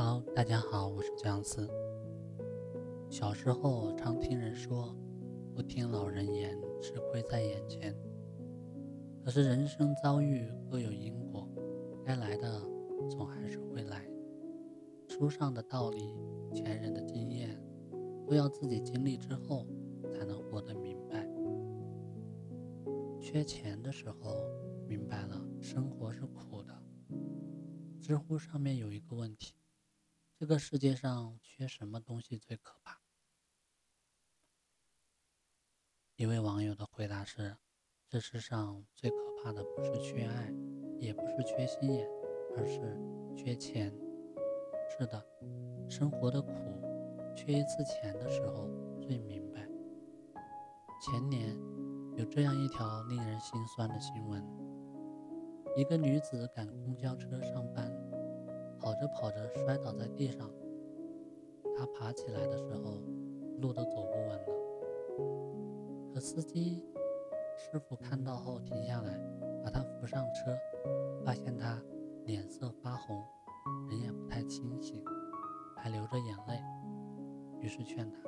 Hello，大家好，我是姜思。小时候常听人说，不听老人言，吃亏在眼前。可是人生遭遇各有因果，该来的总还是会来。书上的道理，前人的经验，都要自己经历之后才能活得明白。缺钱的时候，明白了生活是苦的。知乎上面有一个问题。这个世界上缺什么东西最可怕？一位网友的回答是：这世上最可怕的不是缺爱，也不是缺心眼，而是缺钱。是的，生活的苦，缺一次钱的时候最明白。前年有这样一条令人心酸的新闻：一个女子赶公交车上班。跑着跑着摔倒在地上，他爬起来的时候，路都走不稳了。可司机师傅看到后停下来，把他扶上车，发现他脸色发红，人也不太清醒，还流着眼泪，于是劝他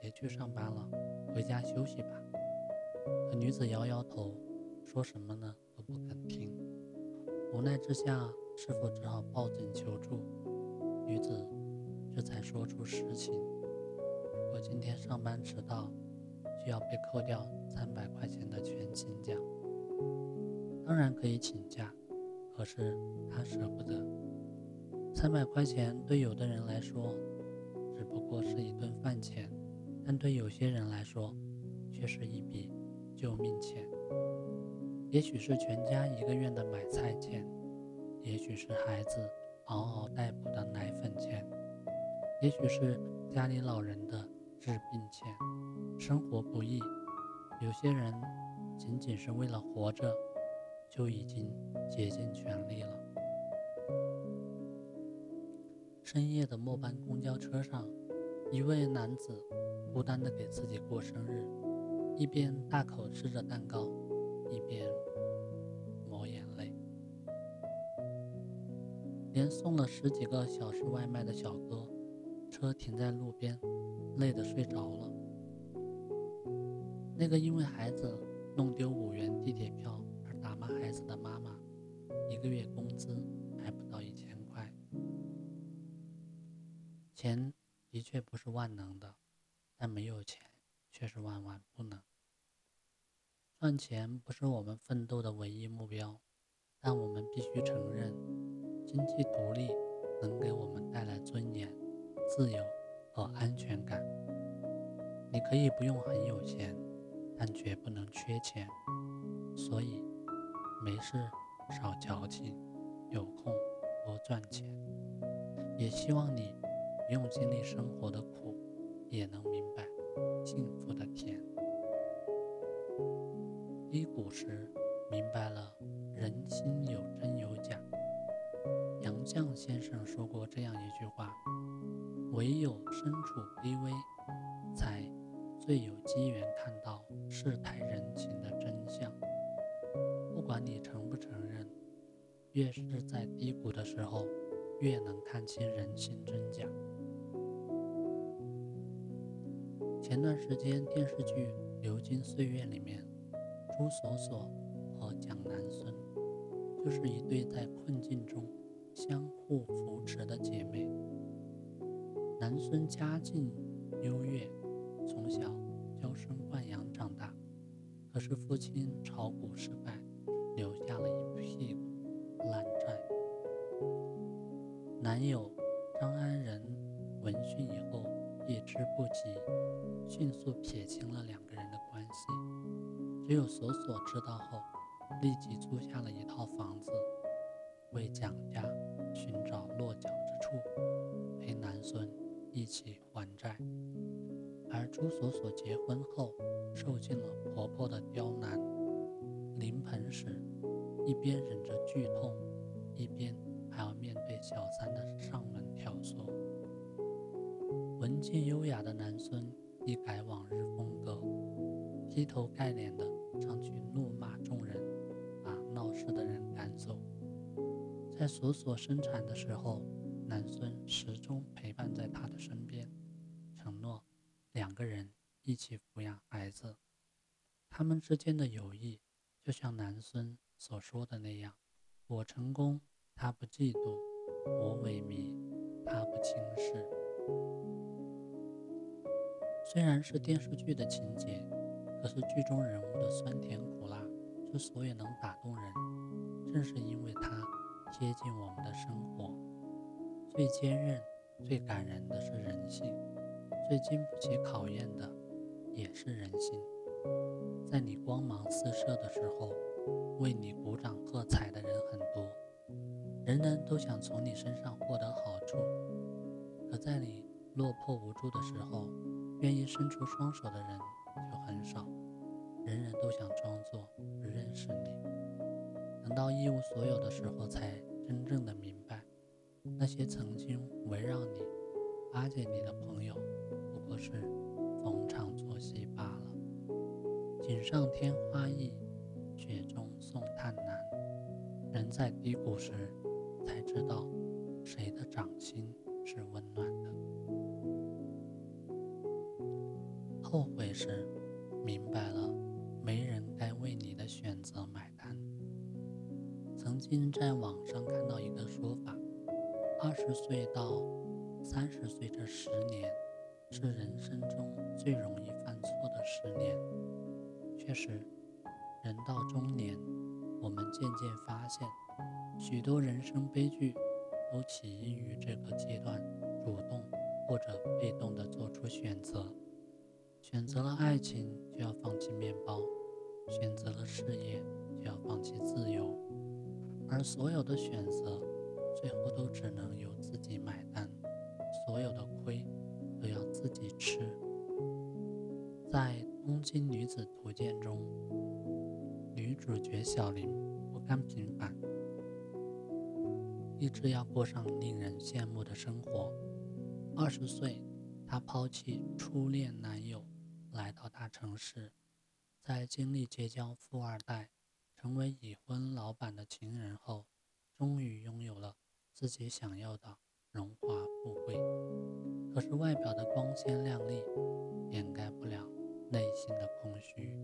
别去上班了，回家休息吧。可女子摇摇头，说什么呢都不肯听。无奈之下。师傅只好报警求助，女子这才说出实情：如果今天上班迟到，就要被扣掉三百块钱的全勤奖。当然可以请假，可是她舍不得。三百块钱对有的人来说只不过是一顿饭钱，但对有些人来说却是一笔救命钱。也许是全家一个月的买菜钱。也许是孩子嗷嗷待哺的奶粉钱，也许是家里老人的治病钱。生活不易，有些人仅仅是为了活着，就已经竭尽全力了。深夜的末班公交车上，一位男子孤单地给自己过生日，一边大口吃着蛋糕，一边。连送了十几个小时外卖的小哥，车停在路边，累得睡着了。那个因为孩子弄丢五元地铁票而打骂孩子的妈妈，一个月工资还不到一千块。钱的确不是万能的，但没有钱却是万万不能。赚钱不是我们奋斗的唯一目标，但我们必须承认。经济独立能给我们带来尊严、自由和安全感。你可以不用很有钱，但绝不能缺钱。所以，没事少矫情，有空多赚钱。也希望你不用经历生活的苦，也能明白幸福的甜。低谷时，明白了人心有真有假。杨绛先生说过这样一句话：“唯有身处卑微，才最有机缘看到世态人情的真相。不管你承不承认，越是在低谷的时候，越能看清人性真假。”前段时间电视剧《流金岁月》里面，朱锁锁和蒋南孙就是一对在困境中。相互扶持的姐妹。南孙家境优越，从小娇生惯养长大，可是父亲炒股失败，留下了一屁股烂债。男友张安仁闻讯以后避之不及，迅速撇清了两个人的关系。只有锁锁知道后，立即租下了一套房子。为蒋家落脚之处，陪南孙一起还债。而朱锁锁结婚后，受尽了婆婆的刁难，临盆时一边忍着剧痛，一边还要面对小三的上门挑唆。文静优雅的南孙一改往日风格，劈头盖脸的上去怒骂众人，把闹事的人赶走。在索索生产的时候，南孙始终陪伴在他的身边，承诺两个人一起抚养孩子。他们之间的友谊，就像南孙所说的那样：“我成功，他不嫉妒；我萎靡，他不轻视。”虽然是电视剧的情节，可是剧中人物的酸甜苦辣之所以能打动人，正是因为他贴近我们的生活。最坚韧、最感人的是人性，最经不起考验的也是人性。在你光芒四射的时候，为你鼓掌喝彩的人很多，人人都想从你身上获得好处；可在你落魄无助的时候，愿意伸出双手的人就很少，人人都想装作不认识你。等到一无所有的时候，才真正的明白，那些曾经围绕你、巴结你的朋友，不过是逢场作戏罢了。锦上添花易，雪中送炭难。人在低谷时，才知道谁的掌心是温暖的。后悔时，明白了，没人该为你的选择买。曾经在网上看到一个说法：二十岁到三十岁这十年，是人生中最容易犯错的十年。确实，人到中年，我们渐渐发现，许多人生悲剧都起因于这个阶段主动或者被动地做出选择。选择了爱情，就要放弃面包；选择了事业，就要放弃自由。而所有的选择，最后都只能由自己买单，所有的亏都要自己吃。在《东京女子图鉴》中，女主角小林不甘平凡，一直要过上令人羡慕的生活。二十岁，她抛弃初恋男友。来到大城市，在经历结交富二代、成为已婚老板的情人后，终于拥有了自己想要的荣华富贵。可是外表的光鲜亮丽掩盖不了内心的空虚。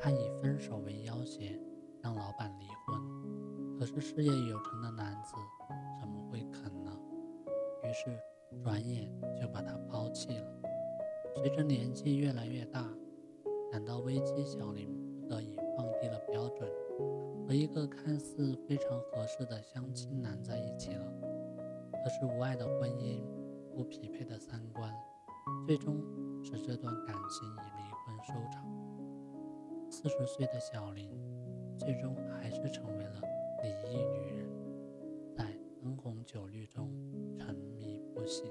他以分手为要挟，让老板离婚。可是事业有成的男子怎么会肯呢？于是转眼就把他抛弃了。随着年纪越来越大，感到危机，小林不得已放低了标准，和一个看似非常合适的相亲男在一起了。可是无爱的婚姻，不匹配的三观，最终使这段感情以离婚收场。四十岁的小林，最终还是成为了离异女人，在灯红酒绿中沉迷不醒。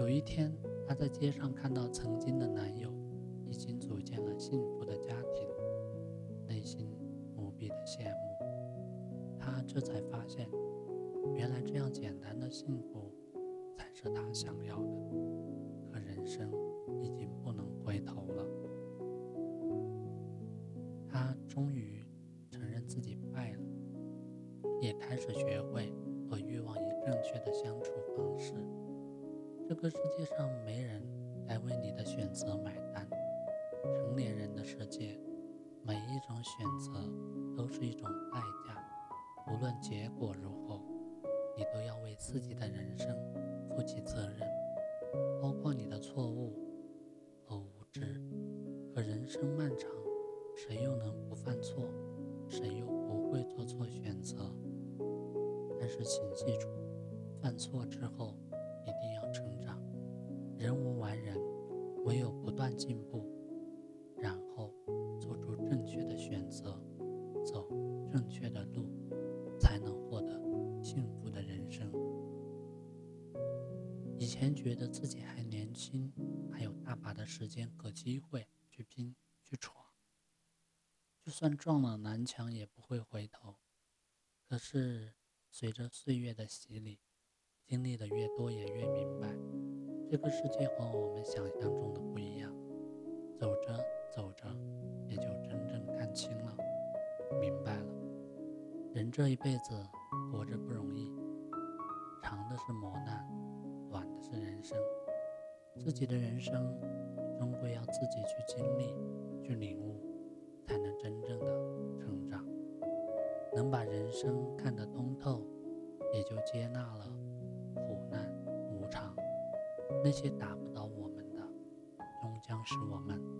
有一天，她在街上看到曾经的男友已经组建了幸福的家庭，内心无比的羡慕。她这才发现，原来这样简单的幸福才是她想要的。可人生已经不能回头了。她终于承认自己败了，也开始学会和欲望以正确的相处方式。这个世界上没人来为你的选择买单。成年人的世界，每一种选择都是一种代价，无论结果如何，你都要为自己的人生负起责任，包括你的错误和无知。可人生漫长，谁又能不犯错？谁又不会做错选择？但是请记住，犯错之后。一定要成长，人无完人，唯有不断进步，以前觉得自己还年轻，还有大把的时间和机会去拼去闯，就算撞了南墙也不会回头。可是随着岁月的洗礼，经历的越多，也越明白，这个世界和我们想象中的不一样。走着走着，也就真正看清了，明白了，人这一辈子活着不容易，长的是磨难，是人生。自己的人生终归要自己去经历、去领悟，才能真正的成长。能把人生看得通透，也就接纳了苦难无常。那些打不倒我们的，终将使我们。